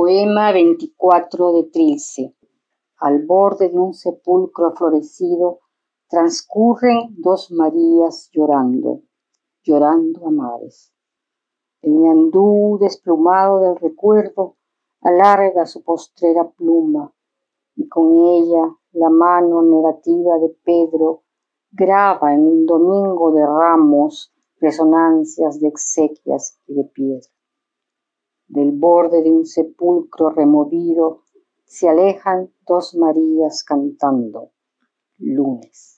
Poema 24 de Trilce. Al borde de un sepulcro florecido transcurren dos Marías llorando, llorando a mares. El ñandú desplumado del recuerdo alarga su postrera pluma y con ella la mano negativa de Pedro graba en un domingo de ramos resonancias de exequias y de piedra del borde de un sepulcro removido se alejan dos Marías cantando lunes.